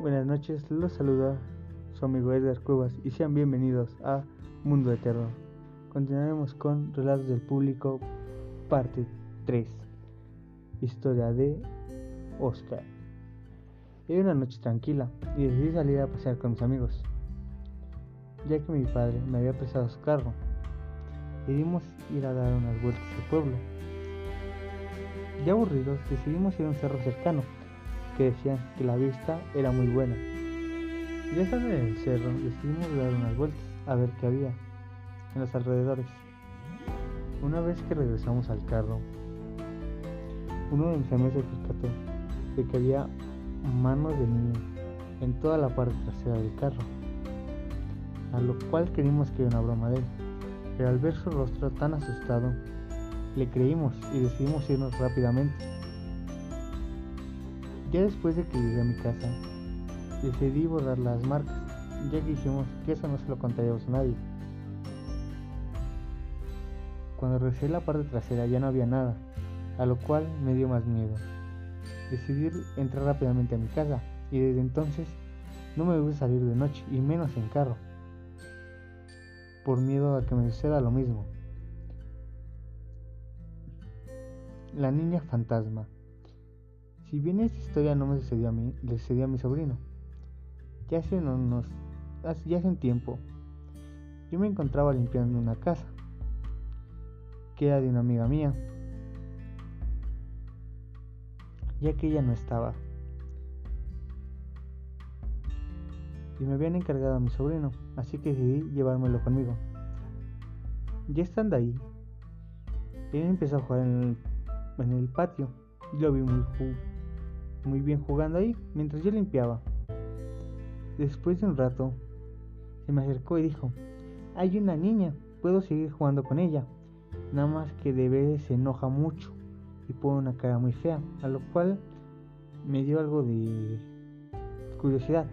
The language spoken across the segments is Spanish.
Buenas noches, los saluda su amigo Edgar Cuevas y sean bienvenidos a Mundo de Terror. Continuaremos con Relatos del Público, parte 3. Historia de Oscar. Era una noche tranquila y decidí salir a pasear con mis amigos, ya que mi padre me había prestado su carro. Decidimos ir a dar unas vueltas al pueblo. Ya aburridos, decidimos ir a un cerro cercano que decían que la vista era muy buena. Ya estando en cerro, decidimos dar unas vueltas a ver qué había en los alrededores. Una vez que regresamos al carro, uno de mis amigos se percató de que había manos de niño en toda la parte trasera del carro, a lo cual creímos que era una broma de él, pero al ver su rostro tan asustado, le creímos y decidimos irnos rápidamente. Ya después de que llegué a mi casa, decidí borrar las marcas, ya que dijimos que eso no se lo contaríamos a nadie. Cuando regresé la parte trasera ya no había nada, a lo cual me dio más miedo. Decidí entrar rápidamente a mi casa y desde entonces no me gusta salir de noche y menos en carro, por miedo a que me suceda lo mismo. La niña fantasma. Si bien esta historia no me sucedió a mí, le sucedió a mi sobrino. Ya hace unos, ya hace un tiempo, yo me encontraba limpiando una casa, que era de una amiga mía, ya que ella no estaba. Y me habían encargado a mi sobrino, así que decidí llevármelo conmigo. Ya estando ahí, él empezó a jugar en el, en el patio y lo vi muy, muy bien jugando ahí mientras yo limpiaba. Después de un rato, se me acercó y dijo, hay una niña, puedo seguir jugando con ella. Nada más que de vez se enoja mucho y pone una cara muy fea, a lo cual me dio algo de curiosidad,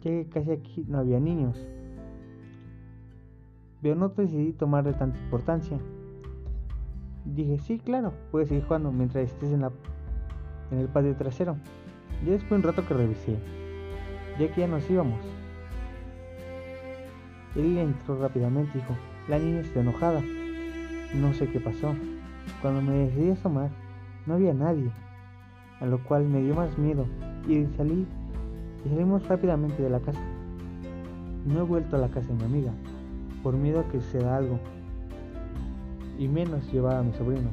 ya que casi aquí no había niños. Pero no decidí tomarle tanta importancia. Dije, sí, claro, puedes seguir jugando mientras estés en la en el patio trasero. Ya después de un rato que revisé, ya que ya nos íbamos. Él entró rápidamente y dijo, la niña está enojada. No sé qué pasó. Cuando me decidí asomar, no había nadie, a lo cual me dio más miedo y salí y salimos rápidamente de la casa. No he vuelto a la casa de mi amiga, por miedo a que suceda algo, y menos llevar a mi sobrino.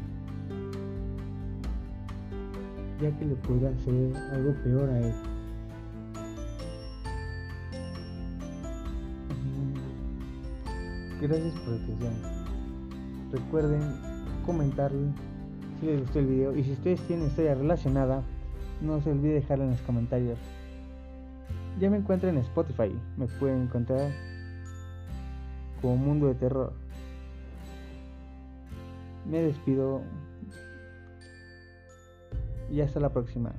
Ya que le pudiera hacer algo peor a él. Gracias por la atención. Recuerden comentar si les gustó el video y si ustedes tienen historia relacionada, no se olvide dejarla en los comentarios. Ya me encuentro en Spotify, me pueden encontrar como Mundo de Terror. Me despido y hasta la próxima.